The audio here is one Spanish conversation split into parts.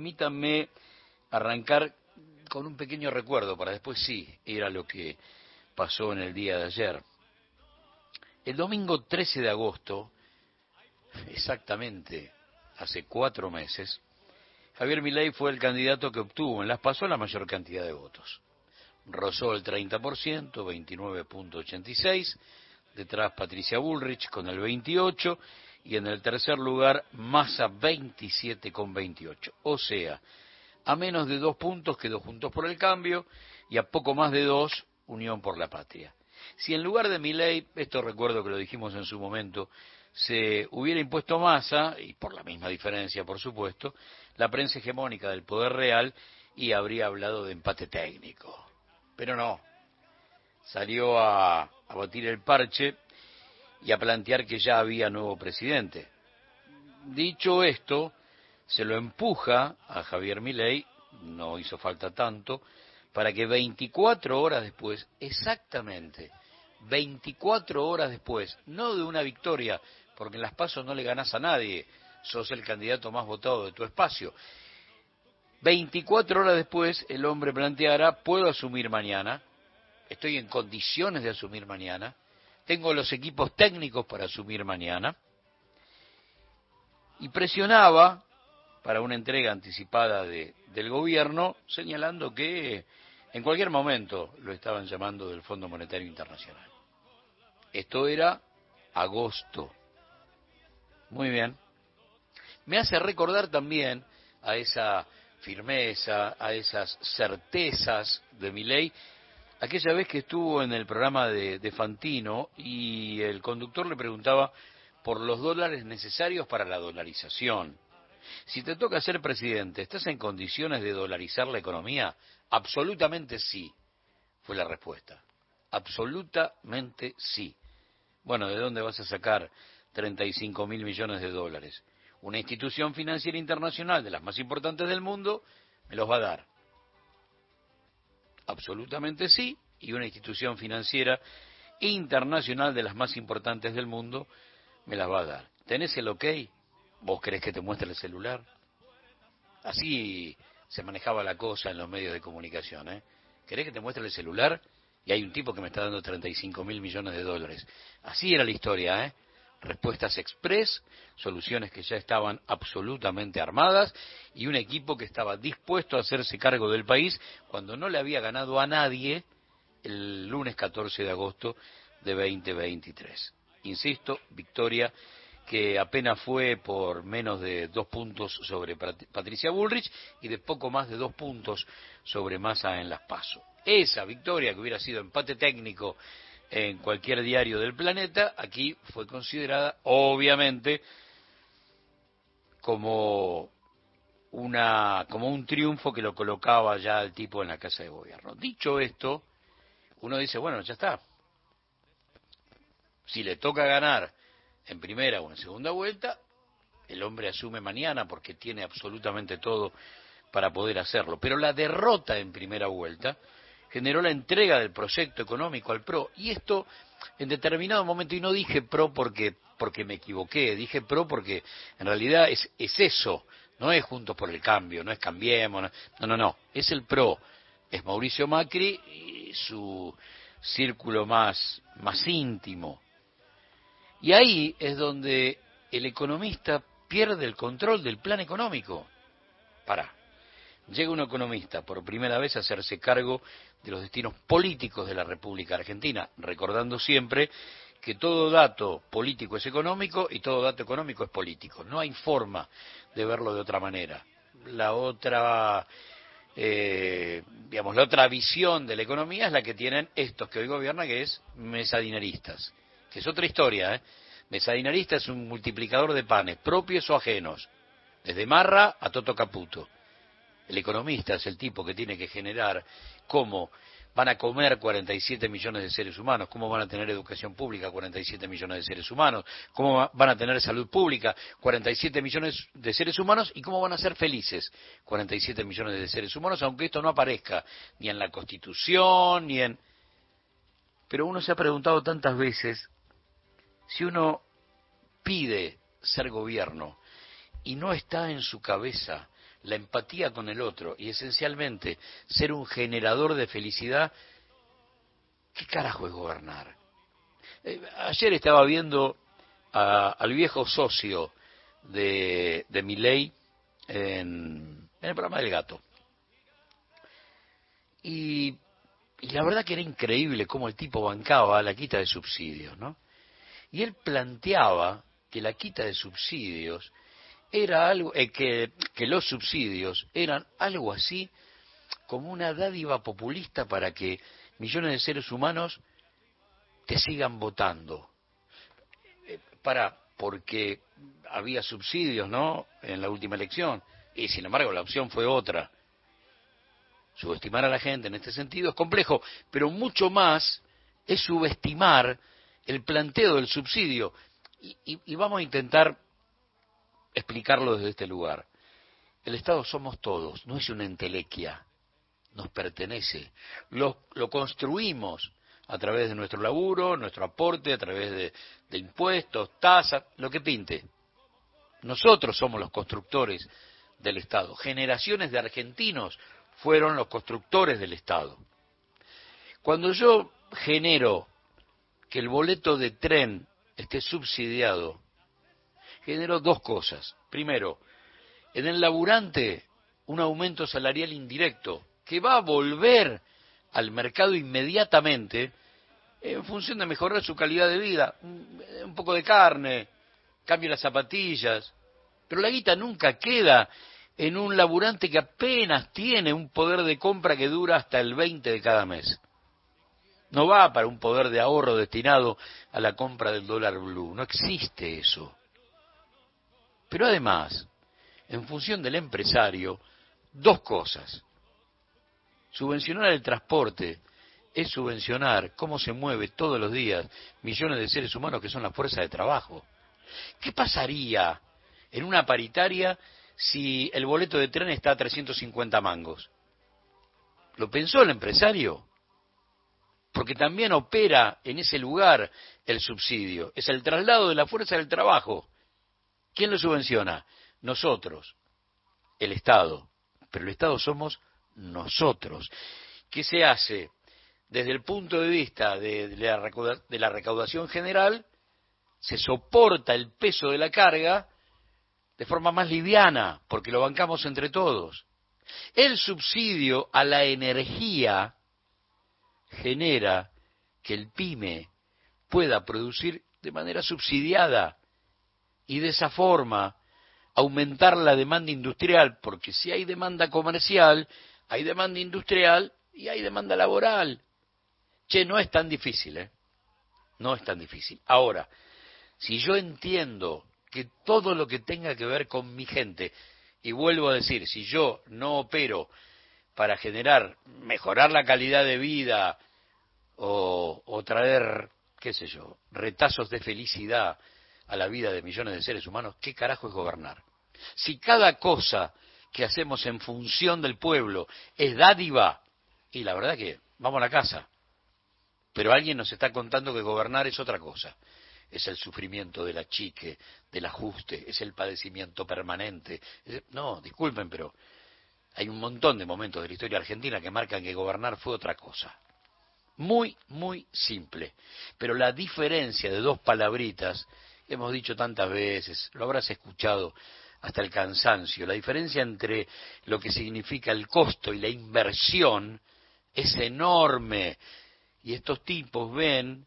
Permítanme arrancar con un pequeño recuerdo para después sí ir a lo que pasó en el día de ayer. El domingo 13 de agosto, exactamente hace cuatro meses, Javier Milei fue el candidato que obtuvo en las PASO la mayor cantidad de votos. Rozó el 30%, 29.86, detrás Patricia Bullrich con el 28 y en el tercer lugar Massa 27,28. O sea, a menos de dos puntos quedó Juntos por el Cambio y a poco más de dos Unión por la Patria. Si en lugar de Milei, esto recuerdo que lo dijimos en su momento, se hubiera impuesto Massa, y por la misma diferencia por supuesto, la prensa hegemónica del poder real y habría hablado de empate técnico. Pero no, salió a, a batir el parche y a plantear que ya había nuevo presidente. Dicho esto, se lo empuja a Javier Milei, no hizo falta tanto, para que 24 horas después, exactamente, 24 horas después, no de una victoria, porque en las pasos no le ganás a nadie, sos el candidato más votado de tu espacio. 24 horas después, el hombre planteara, puedo asumir mañana, estoy en condiciones de asumir mañana, tengo los equipos técnicos para asumir mañana, y presionaba para una entrega anticipada de, del gobierno, señalando que en cualquier momento lo estaban llamando del Fondo Monetario Internacional. Esto era agosto. Muy bien. Me hace recordar también a esa firmeza, a esas certezas de mi ley, aquella vez que estuvo en el programa de, de Fantino y el conductor le preguntaba por los dólares necesarios para la dolarización. Si te toca ser presidente, ¿estás en condiciones de dolarizar la economía? Absolutamente sí, fue la respuesta. Absolutamente sí. Bueno, ¿de dónde vas a sacar 35 mil millones de dólares? Una institución financiera internacional de las más importantes del mundo me los va a dar. Absolutamente sí, y una institución financiera internacional de las más importantes del mundo me las va a dar. ¿Tenés el ok? ¿Vos querés que te muestre el celular? Así se manejaba la cosa en los medios de comunicación. ¿eh? ¿Querés que te muestre el celular? Y hay un tipo que me está dando 35 mil millones de dólares. Así era la historia, ¿eh? Respuestas express, soluciones que ya estaban absolutamente armadas y un equipo que estaba dispuesto a hacerse cargo del país cuando no le había ganado a nadie el lunes 14 de agosto de 2023. Insisto, victoria que apenas fue por menos de dos puntos sobre Patricia Bullrich y de poco más de dos puntos sobre Massa en las PASO. Esa victoria que hubiera sido empate técnico en cualquier diario del planeta, aquí fue considerada obviamente como una como un triunfo que lo colocaba ya el tipo en la casa de gobierno. Dicho esto, uno dice, bueno, ya está. Si le toca ganar en primera o en segunda vuelta, el hombre asume mañana porque tiene absolutamente todo para poder hacerlo. Pero la derrota en primera vuelta generó la entrega del proyecto económico al PRO. Y esto, en determinado momento, y no dije PRO porque, porque me equivoqué, dije PRO porque en realidad es, es eso, no es Juntos por el Cambio, no es Cambiemos, no, no, no, es el PRO, es Mauricio Macri y su círculo más, más íntimo, y ahí es donde el economista pierde el control del plan económico. Para. Llega un economista por primera vez a hacerse cargo de los destinos políticos de la República Argentina, recordando siempre que todo dato político es económico y todo dato económico es político. No hay forma de verlo de otra manera. La otra, eh, digamos, la otra visión de la economía es la que tienen estos que hoy gobiernan, que es mesadineristas que es otra historia, ¿eh? Mesadinarista es un multiplicador de panes, propios o ajenos, desde Marra a Toto Caputo. El economista es el tipo que tiene que generar cómo van a comer 47 millones de seres humanos, cómo van a tener educación pública 47 millones de seres humanos, cómo van a tener salud pública 47 millones de seres humanos y cómo van a ser felices 47 millones de seres humanos, aunque esto no aparezca ni en la Constitución ni en... Pero uno se ha preguntado tantas veces si uno pide ser gobierno y no está en su cabeza la empatía con el otro y esencialmente ser un generador de felicidad, ¿qué carajo es gobernar? Eh, ayer estaba viendo al viejo socio de, de Miley en, en el programa del gato. Y, y, la verdad que era increíble cómo el tipo bancaba la quita de subsidios, ¿no? Y él planteaba que la quita de subsidios era algo, eh, que, los subsidios eran algo así como una dádiva populista para que millones de seres humanos te sigan votando. Eh, para, porque había subsidios, ¿no? En la última elección. Y sin embargo la opción fue otra. Subestimar a la gente en este sentido es complejo, pero mucho más es subestimar el planteo del subsidio. Y, vamos a intentar explicarlo desde este lugar. El Estado somos todos, no es una entelequia, nos pertenece. Lo, lo construimos a través de nuestro laburo, nuestro aporte, a través de, de impuestos, tasas, lo que pinte. Nosotros somos los constructores del Estado. Generaciones de argentinos fueron los constructores del Estado. Cuando yo genero que el boleto de tren esté subsidiado, generó dos cosas. Primero, en el laburante un aumento salarial indirecto que va a volver al mercado inmediatamente en función de mejorar su calidad de vida. Un poco de carne, cambio las zapatillas, pero la guita nunca queda en un laburante que apenas tiene un poder de compra que dura hasta el 20 de cada mes. No va para un poder de ahorro destinado a la compra del dólar blue. No existe eso. Pero además, en función del empresario, dos cosas. Subvencionar el transporte es subvencionar cómo se mueve todos los días millones de seres humanos que son la fuerza de trabajo. ¿Qué pasaría en una paritaria si el boleto de tren está a 350 mangos? ¿Lo pensó el empresario? porque también opera en ese lugar el subsidio. Es el traslado de la fuerza del trabajo. ¿Quién lo subvenciona? Nosotros, el Estado. Pero el Estado somos nosotros. ¿Qué se hace? Desde el punto de vista de, la recaudación general, se soporta el peso de la carga de forma más liviana, porque lo bancamos entre todos. El subsidio a la energía genera que el pyme pueda producir de manera subsidiada y de esa forma aumentar la demanda industrial, porque si hay demanda comercial, hay demanda industrial y hay demanda laboral. Che, no es tan difícil, ¿eh? No es tan difícil. Ahora, si yo entiendo que todo lo que tenga que ver con mi gente, y vuelvo a decir, si yo no opero para generar, mejorar la calidad de vida o, o traer, qué sé yo, retazos de felicidad a la vida de millones de seres humanos, ¿qué carajo es gobernar? Si cada cosa que hacemos en función del pueblo es dádiva, y la verdad que vamos a la casa, pero alguien nos está contando que gobernar es otra cosa. Es el sufrimiento de la chique, del ajuste, es el padecimiento permanente. No, disculpen, pero hay un montón de momentos de la historia argentina que marcan que gobernar fue otra cosa. Muy, muy simple. Pero la diferencia de dos palabritas, hemos dicho tantas veces, lo habrás escuchado hasta el cansancio, la diferencia entre lo que significa el costo y la inversión es enorme. Y estos tipos ven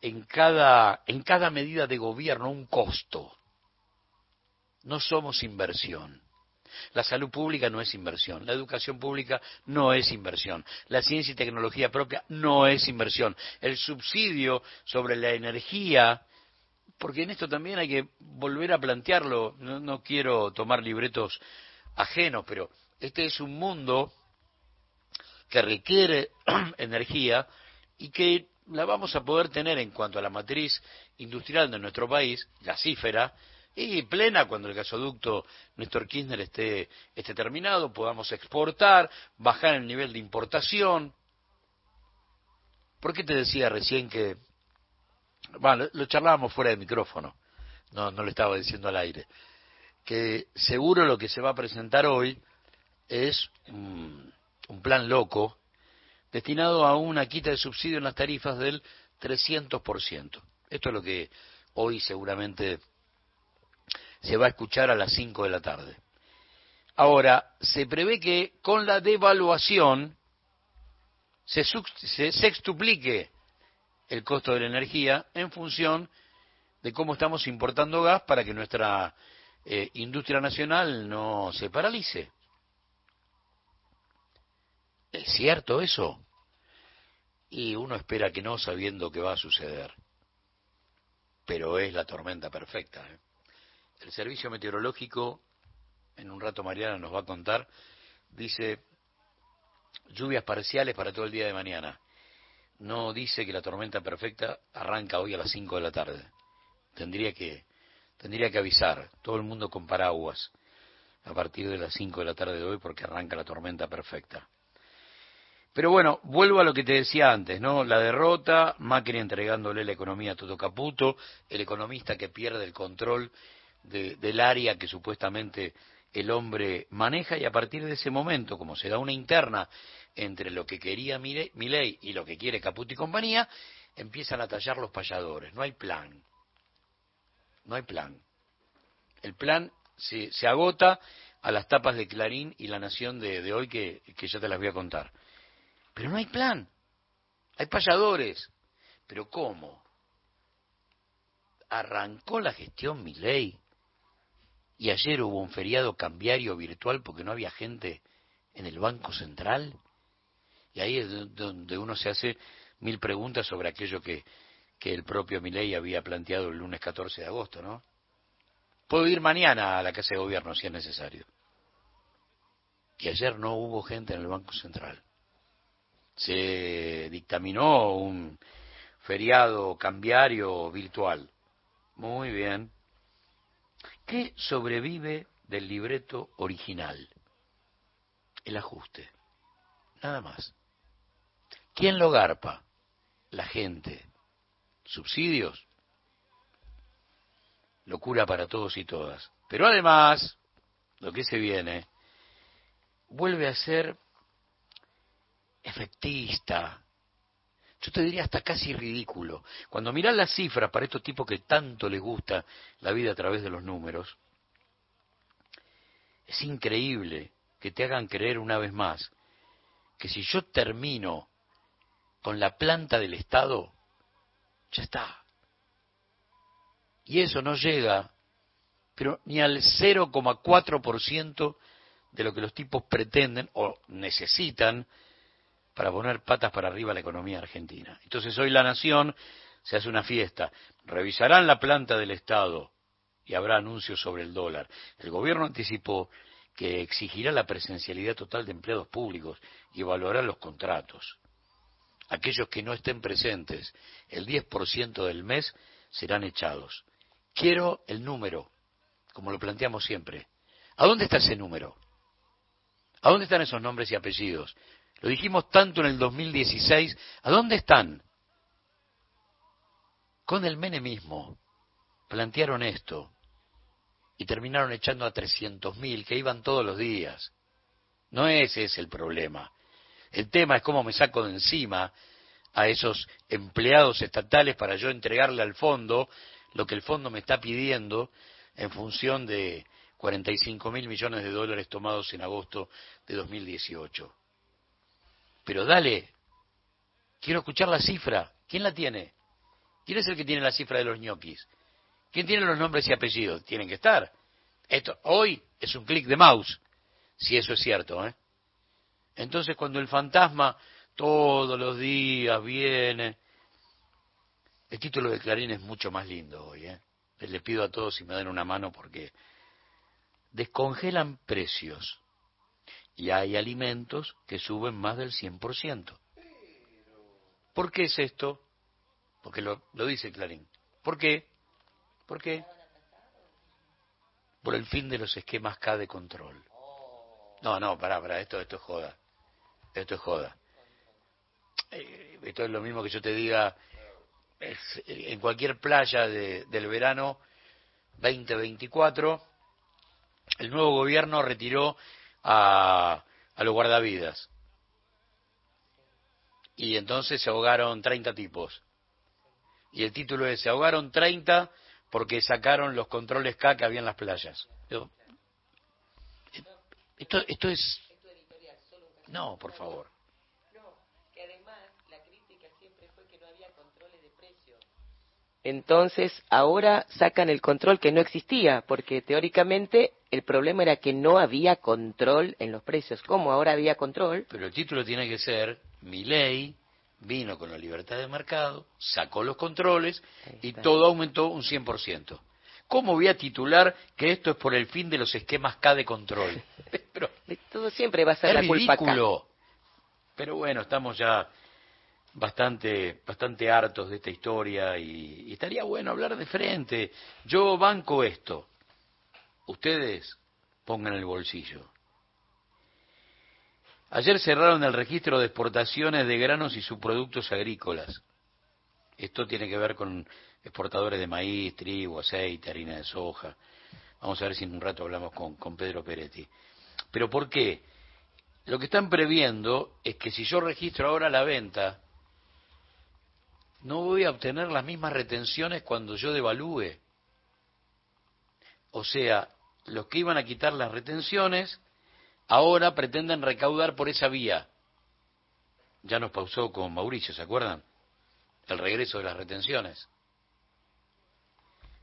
en cada, en cada medida de gobierno un costo. No somos inversión. La salud pública no es inversión, la educación pública no es inversión, la ciencia y tecnología propia no es inversión, el subsidio sobre la energía, porque en esto también hay que volver a plantearlo, no, quiero tomar libretos ajenos, pero este es un mundo que requiere energía y que la vamos a poder tener en cuanto a la matriz industrial de nuestro país, gasífera, y plena cuando el gasoducto Néstor Kirchner esté, esté terminado, podamos exportar, bajar el nivel de importación. ¿Por qué te decía recién que, bueno, lo charlábamos fuera de micrófono, no, no lo estaba diciendo al aire, que seguro lo que se va a presentar hoy es un, plan loco destinado a una quita de subsidio en las tarifas del 300%. Esto es lo que hoy seguramente se va a escuchar a las 5 de la tarde. Ahora, se prevé que con la devaluación se, se sextuplique el costo de la energía en función de cómo estamos importando gas para que nuestra eh, industria nacional no se paralice. ¿Es cierto eso? Y uno espera que no sabiendo que va a suceder. Pero es la tormenta perfecta. ¿eh? El servicio meteorológico, en un rato Mariana nos va a contar, dice lluvias parciales para todo el día de mañana. No dice que la tormenta perfecta arranca hoy a las 5 de la tarde. Tendría que tendría que avisar, todo el mundo con paraguas, a partir de las 5 de la tarde de hoy porque arranca la tormenta perfecta. Pero bueno, vuelvo a lo que te decía antes, ¿no? La derrota, Macri entregándole la economía a Toto Caputo, el economista que pierde el control del área que supuestamente el hombre maneja y a partir de ese momento, como se da una interna entre lo que quería Milei y lo que quiere Caputo y compañía, empiezan a tallar los payadores. No hay plan. No hay plan. El plan se, agota a las tapas de Clarín y La Nación de, hoy que, que ya te las voy a contar. Pero no hay plan. Hay payadores. Pero ¿cómo? Arrancó la gestión Milei y ayer hubo un feriado cambiario virtual porque no había gente en el Banco Central. Y ahí es donde uno se hace mil preguntas sobre aquello que, que el propio Milei había planteado el lunes 14 de agosto, ¿no? Puedo ir mañana a la Casa de Gobierno si es necesario. Y ayer no hubo gente en el Banco Central. Se dictaminó un feriado cambiario virtual. Muy bien. ¿Qué sobrevive del libreto original? El ajuste. Nada más. ¿Quién lo garpa? La gente subsidios, locura para todos y todas. Pero además, lo que se viene, vuelve a ser efectista, yo te diría hasta casi ridículo. Cuando miras las cifras para estos tipos que tanto les gusta la vida a través de los números, es increíble que te hagan creer una vez más que si yo termino con la planta del Estado, ya está. Y eso no llega, pero ni al 0,4% de lo que los tipos pretenden o necesitan para poner patas para arriba la economía argentina. Entonces hoy la nación se hace una fiesta, revisarán la planta del Estado y habrá anuncios sobre el dólar. El gobierno anticipó que exigirá la presencialidad total de empleados públicos y evaluará los contratos aquellos que no estén presentes el 10% del mes serán echados. Quiero el número, como lo planteamos siempre. ¿A dónde está ese número? ¿A dónde están esos nombres y apellidos? Lo dijimos tanto en el 2016. ¿A dónde están? Con el menemismo plantearon esto y terminaron echando a 300.000 que iban todos los días. No ese es el problema. El tema es cómo me saco de encima a esos empleados estatales para yo entregarle al fondo lo que el fondo me está pidiendo en función de 45 mil millones de dólares tomados en agosto de 2018. Pero dale, quiero escuchar la cifra. ¿Quién la tiene? ¿Quién es el que tiene la cifra de los ñoquis? ¿Quién tiene los nombres y apellidos? Tienen que estar. Esto hoy es un clic de mouse, si eso es cierto, ¿eh? Entonces cuando el fantasma todos los días viene... El título de Clarín es mucho más lindo hoy. ¿eh? Les pido a todos si me dan una mano porque descongelan precios y hay alimentos que suben más del 100%. ¿Por qué es esto? Porque lo, lo dice Clarín. ¿Por qué? ¿Por qué? Por el fin de los esquemas K de control. No, no, pará, pará, esto, esto es joda. Esto es joda. Eh, esto es lo mismo que yo te diga, en cualquier playa del verano 2024 el nuevo gobierno retiró a, a los guardavidas. Y entonces se ahogaron 30 tipos. Y el título es, se ahogaron 30 porque sacaron los controles K que había en las playas. esto, esto es... No, por favor. Entonces, ahora sacan el control que no existía, porque teóricamente el problema era que no había control en los precios. ¿Cómo ahora había control? Pero el título tiene que ser, mi ley vino con la libertad de mercado, sacó los controles y todo aumentó un 100%. ¿Cómo voy a titular que esto es por el fin de los esquemas K de control? Pero todo siempre va a ser la culpa Pero bueno, estamos ya bastante, bastante hartos de esta historia y, estaría bueno hablar de frente. Yo banco esto. Ustedes pongan el bolsillo. Ayer cerraron el registro de exportaciones de granos y subproductos agrícolas. Esto tiene que ver con exportadores de maíz, trigo, aceite, harina de soja. Vamos a ver si en un rato hablamos con, con Pedro Peretti. Pero ¿por qué? Lo que están previendo es que si yo registro ahora la venta no voy a obtener las mismas retenciones cuando yo devalúe. O sea, los que iban a quitar las retenciones ahora pretenden recaudar por esa vía. Ya nos pausó con Mauricio, ¿se acuerdan? El regreso de las retenciones.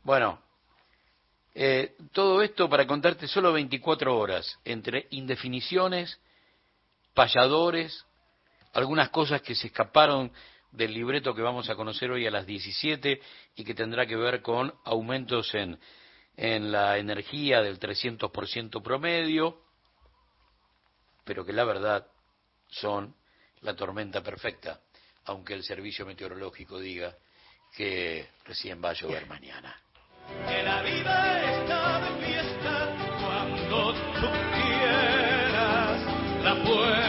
Bueno, eh, todo esto para contarte solo 24 horas, entre indefiniciones, payadores, algunas cosas que se escaparon del libreto que vamos a conocer hoy a las 17 y que tendrá que ver con aumentos en, en la energía del 300% promedio, pero que la verdad son la tormenta perfecta, aunque el servicio meteorológico diga que recién va a llover mañana. Que la vida está de fiesta cuando tú quieras, la puerta